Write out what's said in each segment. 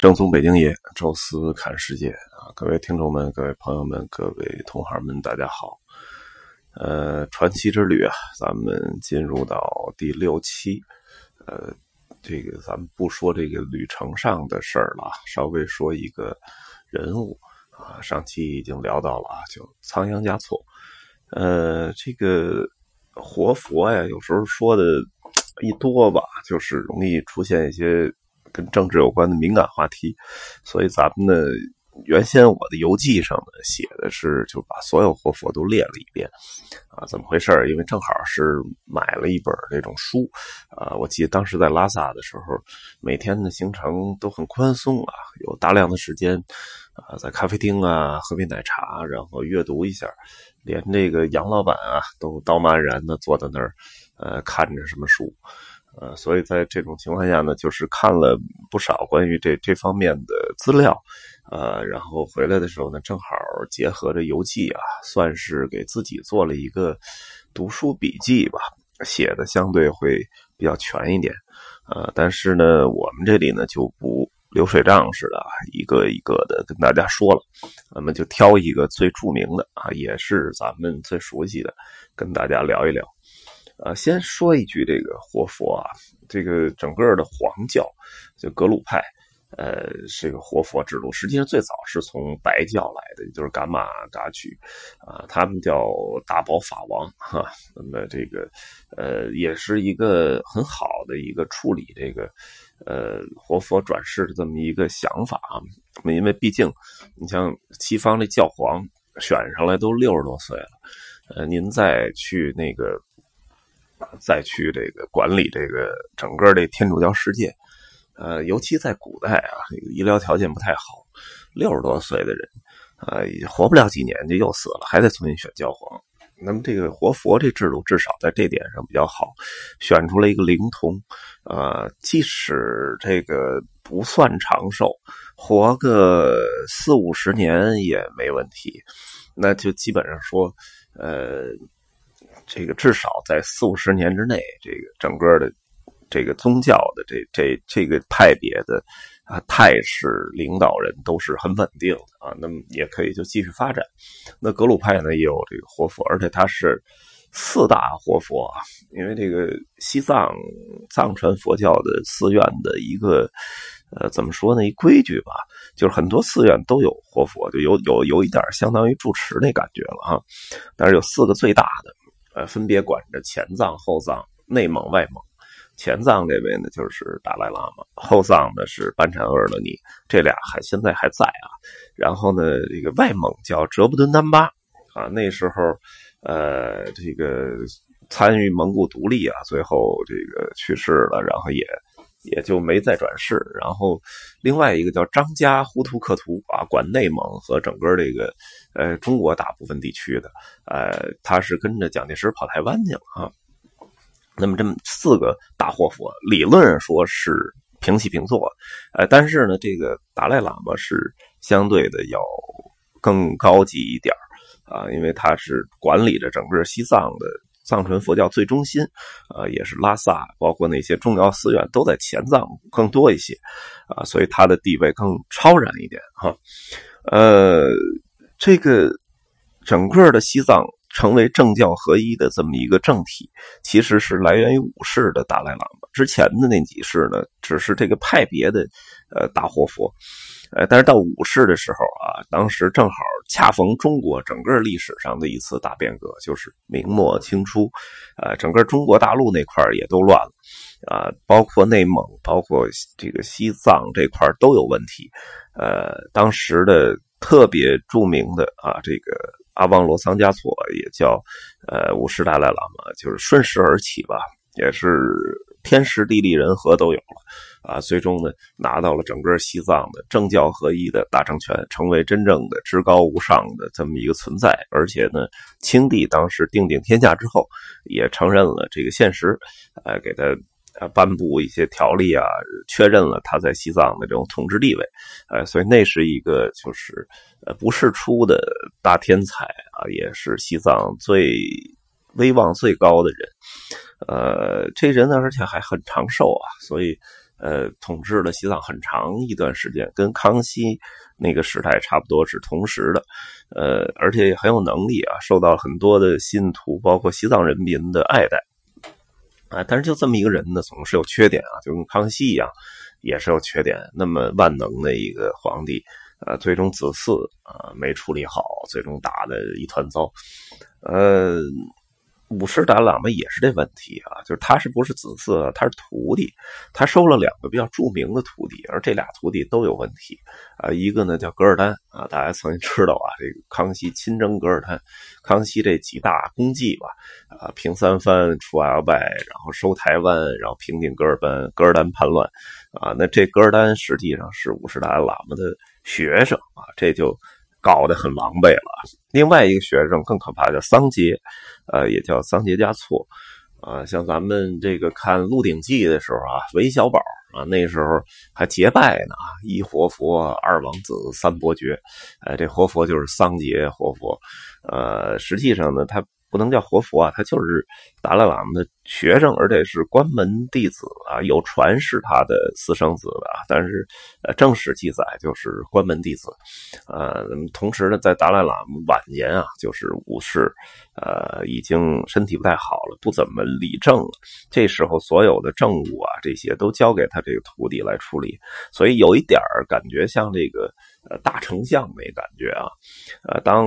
正宗北京爷，宙斯看世界啊！各位听众们、各位朋友们、各位同行们，大家好。呃，传奇之旅啊，咱们进入到第六期。呃，这个咱们不说这个旅程上的事儿了，稍微说一个人物啊。上期已经聊到了啊，就仓央嘉措。呃，这个活佛呀，有时候说的一多吧，就是容易出现一些。跟政治有关的敏感话题，所以咱们呢，原先我的游记上呢写的是就把所有活佛都列了一遍，啊，怎么回事因为正好是买了一本这种书，啊，我记得当时在拉萨的时候，每天的行程都很宽松啊，有大量的时间，啊，在咖啡厅啊喝杯奶茶，然后阅读一下，连这个杨老板啊都道貌岸然的坐在那儿，呃，看着什么书。呃，所以在这种情况下呢，就是看了不少关于这这方面的资料，呃，然后回来的时候呢，正好结合着游记啊，算是给自己做了一个读书笔记吧，写的相对会比较全一点，呃，但是呢，我们这里呢就不流水账似的，一个一个的跟大家说了，咱们就挑一个最著名的啊，也是咱们最熟悉的，跟大家聊一聊。呃，先说一句，这个活佛啊，这个整个的黄教，就格鲁派，呃，这个活佛之路，实际上最早是从白教来的，就是噶玛噶举，啊，他们叫大宝法王哈。那么这个，呃，也是一个很好的一个处理这个，呃，活佛转世的这么一个想法啊。因为毕竟，你像西方的教皇选上来都六十多岁了，呃，您再去那个。再去这个管理这个整个这天主教世界，呃，尤其在古代啊，医疗条件不太好，六十多岁的人，呃，活不了几年就又死了，还得重新选教皇。那么这个活佛这制度至少在这点上比较好，选出了一个灵童，呃，即使这个不算长寿，活个四五十年也没问题，那就基本上说，呃。这个至少在四五十年之内，这个整个的这个宗教的这这这个派别的啊态势领导人都是很稳定的啊，那么也可以就继续发展。那格鲁派呢也有这个活佛，而且他是四大活佛啊，因为这个西藏藏传佛教的寺院的一个呃怎么说呢一规矩吧，就是很多寺院都有活佛，就有有有一点相当于住持那感觉了哈。但是有四个最大的。分别管着前藏、后藏、内蒙、外蒙。前藏这位呢，就是达赖喇嘛；后藏呢是班禅额尔勒尼，这俩还现在还在啊。然后呢，这个外蒙叫哲布敦丹巴啊，那时候呃，这个参与蒙古独立啊，最后这个去世了，然后也。也就没再转世，然后另外一个叫张家呼图克图啊，管内蒙和整个这个呃中国大部分地区的，呃，他是跟着蒋介石跑台湾去了啊。那么这么四个大活佛，理论上说是平起平坐，呃，但是呢，这个达赖喇嘛是相对的要更高级一点啊，因为他是管理着整个西藏的。藏传佛教最中心，呃，也是拉萨，包括那些重要寺院都在前藏更多一些，啊，所以它的地位更超然一点哈。呃，这个整个的西藏成为政教合一的这么一个政体，其实是来源于武士的达赖喇嘛。之前的那几世呢，只是这个派别的呃大活佛。呃，但是到武士的时候啊，当时正好恰逢中国整个历史上的一次大变革，就是明末清初，呃，整个中国大陆那块也都乱了，啊，包括内蒙，包括这个西藏这块都有问题。呃，当时的特别著名的啊，这个阿旺罗桑嘉措也叫呃五世达赖喇嘛，就是顺势而起吧，也是天时地利人和都有了。啊，最终呢，拿到了整个西藏的政教合一的大政权，成为真正的至高无上的这么一个存在。而且呢，清帝当时定鼎天下之后，也承认了这个现实，呃，给他呃颁布一些条例啊，确认了他在西藏的这种统治地位。呃，所以那是一个就是呃不世出的大天才啊，也是西藏最威望最高的人。呃，这人呢，而且还很长寿啊，所以。呃，统治了西藏很长一段时间，跟康熙那个时代差不多是同时的，呃，而且也很有能力啊，受到很多的信徒，包括西藏人民的爱戴啊。但是就这么一个人呢，总是有缺点啊，就跟康熙一样，也是有缺点。那么万能的一个皇帝，呃，最终子嗣啊没处理好，最终打的一团糟，呃。五世达喇嘛也是这问题啊，就是他是不是子嗣？他是徒弟，他收了两个比较著名的徒弟，而这俩徒弟都有问题啊。一个呢叫噶尔丹啊，大家曾经知道啊，这个康熙亲征噶尔丹，康熙这几大功绩吧，啊，平三藩，除阿尔拜，然后收台湾，然后平定噶尔丹，噶尔丹叛乱啊。那这噶尔丹实际上是五世达喇嘛的学生啊，这就。搞得很狼狈了。另外一个学生更可怕，叫桑杰，呃，也叫桑杰加措，啊，像咱们这个看《鹿鼎记》的时候啊，韦小宝啊，那时候还结拜呢，一活佛，二王子，三伯爵，哎，这活佛就是桑杰活佛，呃，实际上呢，他。不能叫活佛啊，他就是达赖喇嘛的学生，而且是关门弟子啊，有传是他的私生子的啊，但是呃正史记载就是关门弟子，呃，同时呢，在达赖喇嘛晚年啊，就是五世，呃，已经身体不太好了，不怎么理政了，这时候所有的政务啊，这些都交给他这个徒弟来处理，所以有一点感觉像这个呃大丞相没感觉啊，呃当。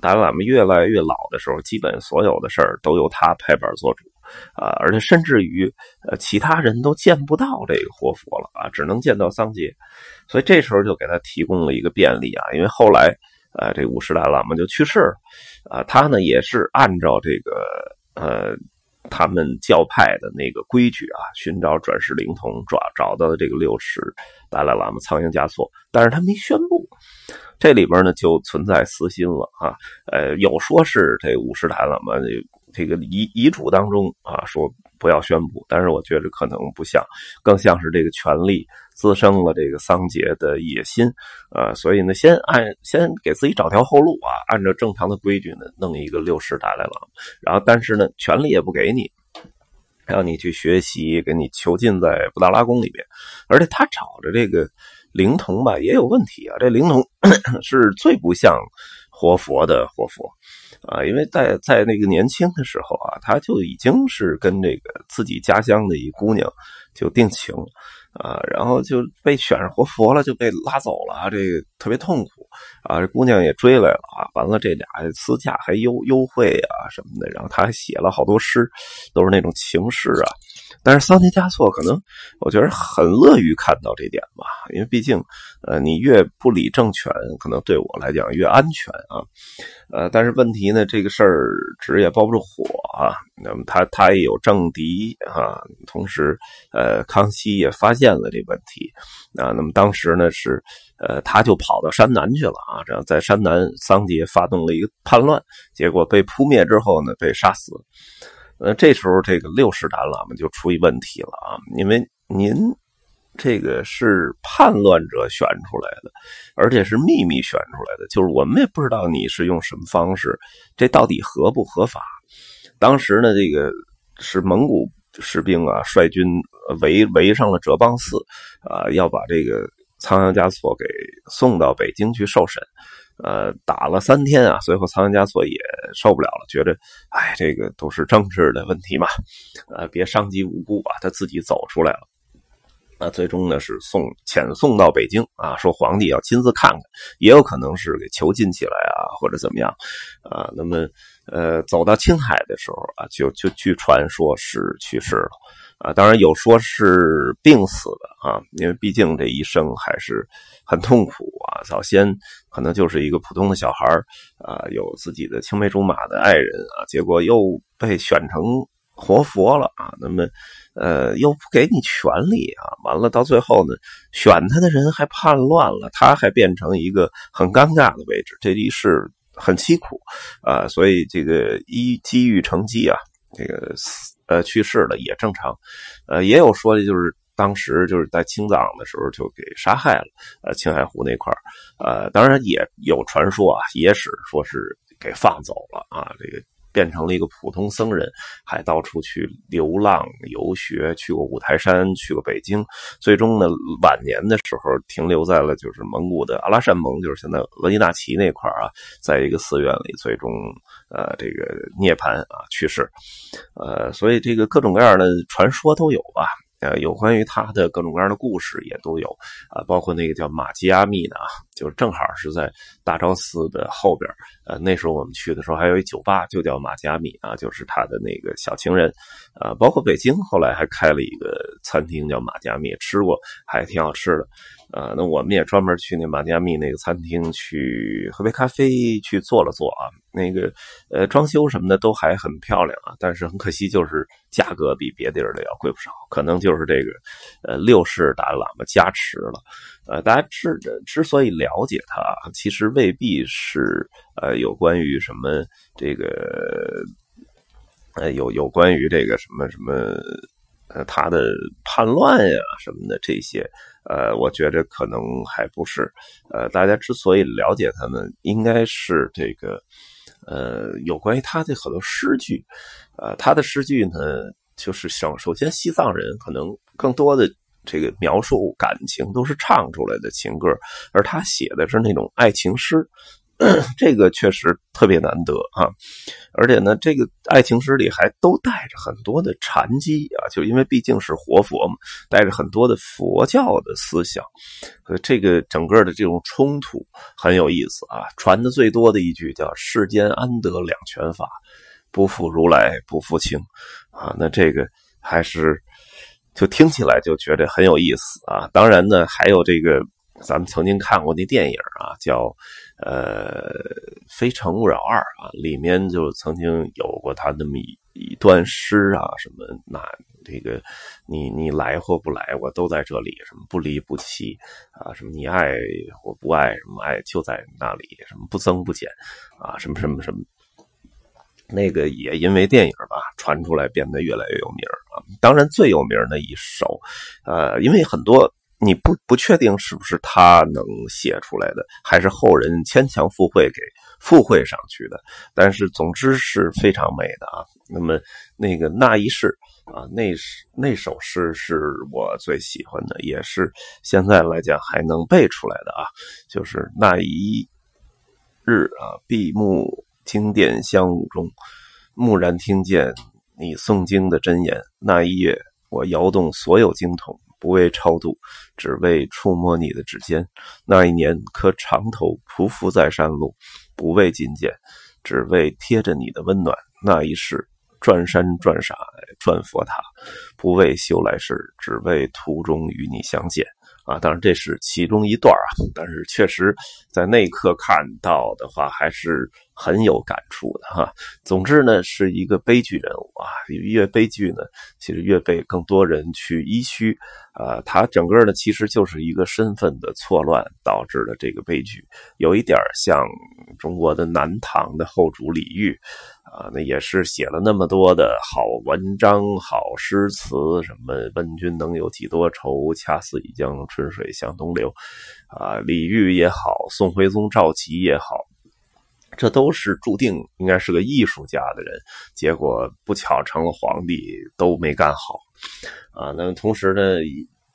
达赖喇嘛越来越老的时候，基本所有的事儿都由他拍板做主，啊，而且甚至于呃其他人都见不到这个活佛了啊，只能见到桑杰，所以这时候就给他提供了一个便利啊，因为后来呃这五世达喇嘛就去世了，啊，他呢也是按照这个呃他们教派的那个规矩啊，寻找转世灵童，找找到了这个六世达赖喇嘛仓央嘉措，但是他没宣。这里边呢就存在私心了啊，呃，有说是这五十台喇嘛这个遗遗嘱当中啊说不要宣布，但是我觉得可能不像，更像是这个权力滋生了这个桑杰的野心啊，所以呢，先按先给自己找条后路啊，按照正常的规矩呢，弄一个六十台来了，然后但是呢，权力也不给你，让你去学习，给你囚禁在布达拉宫里边，而且他找着这个。灵童吧也有问题啊，这灵童 是最不像活佛的活佛啊，因为在在那个年轻的时候啊，他就已经是跟这个自己家乡的一姑娘就定情啊，然后就被选上活佛了，就被拉走了，这个特别痛苦啊，这姑娘也追来了啊，完了这俩私下还幽幽会啊什么的，然后他还写了好多诗，都是那种情诗啊。但是桑杰加措可能，我觉得很乐于看到这点吧，因为毕竟，呃，你越不理政权，可能对我来讲越安全啊，呃，但是问题呢，这个事儿纸也包不住火啊，那么他他也有政敌啊，同时，呃，康熙也发现了这问题。啊，那么当时呢是，呃，他就跑到山南去了啊，这样在山南，桑杰发动了一个叛乱，结果被扑灭之后呢，被杀死。呃，这时候这个六世达喇嘛就出一问题了啊，因为您这个是叛乱者选出来的，而且是秘密选出来的，就是我们也不知道你是用什么方式，这到底合不合法？当时呢，这个是蒙古士兵啊，率军围围上了哲蚌寺，啊，要把这个仓央嘉措给送到北京去受审。呃，打了三天啊，最后仓央嘉措也受不了了，觉得，哎，这个都是政治的问题嘛，呃，别伤及无辜啊，他自己走出来了。那最终呢，是送遣送到北京啊，说皇帝要亲自看看，也有可能是给囚禁起来啊，或者怎么样啊。那么，呃，走到青海的时候啊，就就据传说是去世了。啊，当然有说是病死的啊，因为毕竟这一生还是很痛苦啊。早先可能就是一个普通的小孩啊，有自己的青梅竹马的爱人啊，结果又被选成活佛了啊。那么，呃，又不给你权利啊，完了到最后呢，选他的人还叛乱了，他还变成一个很尴尬的位置，这一世很凄苦啊。所以这个一机遇成机啊，这个。呃，去世了也正常，呃，也有说的就是当时就是在清藏的时候就给杀害了，呃，青海湖那块呃，当然也有传说啊，野史说是给放走了啊，这个变成了一个普通僧人，还到处去流浪游学，去过五台山，去过北京，最终呢，晚年的时候停留在了就是蒙古的阿拉善盟，就是现在额济纳旗那块啊，在一个寺院里，最终呃这个涅槃啊去世，呃，所以这个各种各样的传说都有吧。呃，有关于他的各种各样的故事也都有啊，包括那个叫马吉阿密的啊，就正好是在大昭寺的后边呃，那时候我们去的时候还有一酒吧，就叫马吉阿密啊，就是他的那个小情人。呃，包括北京后来还开了一个餐厅叫马吉阿密，吃过还挺好吃的。呃，那我们也专门去那马吉阿密那个餐厅去喝杯咖啡，去坐了坐啊。那个呃，装修什么的都还很漂亮啊，但是很可惜，就是价格比别地儿的要贵不少。可能就是这个呃六世达赖喇嘛加持了。呃，大家之之所以了解他，其实未必是呃有关于什么这个呃有有关于这个什么什么呃他的叛乱呀什么的这些。呃，我觉得可能还不是，呃，大家之所以了解他们，应该是这个，呃，有关于他的很多诗句，呃，他的诗句呢，就是像首先西藏人可能更多的这个描述感情都是唱出来的情歌，而他写的是那种爱情诗。这个确实特别难得啊，而且呢，这个爱情诗里还都带着很多的禅机啊，就因为毕竟是活佛嘛，带着很多的佛教的思想，所以，这个整个的这种冲突很有意思啊。传的最多的一句叫“世间安得两全法，不负如来不负卿”，啊，那这个还是就听起来就觉得很有意思啊。当然呢，还有这个。咱们曾经看过那电影啊，叫呃《非诚勿扰二》啊，里面就曾经有过他那么一一段诗啊，什么那这个你你来或不来，我都在这里，什么不离不弃啊，什么你爱或不爱，什么爱就在那里，什么不增不减啊，什么什么什么，那个也因为电影吧传出来，变得越来越有名啊。当然最有名的一首，呃，因为很多。你不不确定是不是他能写出来的，还是后人牵强附会给附会上去的？但是总之是非常美的啊。那么那个那一世啊，那那首诗是我最喜欢的，也是现在来讲还能背出来的啊。就是那一日啊，闭目经殿香雾中，蓦然听见你诵经的真言。那一夜，我摇动所有经筒。不为超度，只为触摸你的指尖。那一年，磕长头匍匐在山路，不为觐见，只为贴着你的温暖。那一世，转山转海转佛塔，不为修来世，只为途中与你相见。啊，当然这是其中一段啊，但是确实在那一刻看到的话，还是很有感触的哈。总之呢，是一个悲剧人物啊，越悲剧呢，其实越被更多人去依虚。啊，他整个呢，其实就是一个身份的错乱导致的这个悲剧，有一点像中国的南唐的后主李煜。啊，那也是写了那么多的好文章、好诗词，什么“问君能有几多愁，恰似一江春水向东流”，啊，李煜也好，宋徽宗赵佶也好，这都是注定应该是个艺术家的人，结果不巧成了皇帝，都没干好。啊，那么同时呢？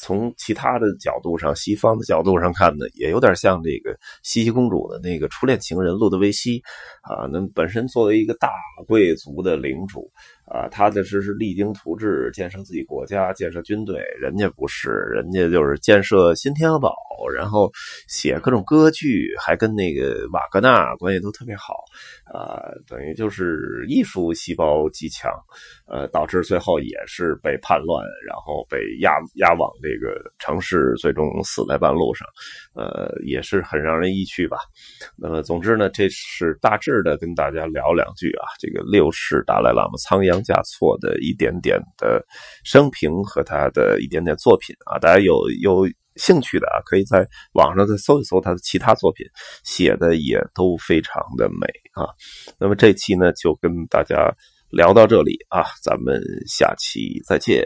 从其他的角度上，西方的角度上看呢，也有点像这个茜茜公主的那个初恋情人路德维希，啊，那本身作为一个大贵族的领主。啊，他的是是励精图治，建设自己国家，建设军队。人家不是，人家就是建设新天鹅堡，然后写各种歌剧，还跟那个瓦格纳关系都特别好。啊，等于就是艺术细胞极强，呃，导致最后也是被叛乱，然后被押押往这个城市，最终死在半路上。呃，也是很让人意趣吧。那么，总之呢，这是大致的跟大家聊两句啊。这个六世达赖喇嘛仓央嘉措的一点点的生平和他的一点点作品啊，大家有有兴趣的啊，可以在网上再搜一搜他的其他作品，写的也都非常的美啊。那么这期呢，就跟大家聊到这里啊，咱们下期再见。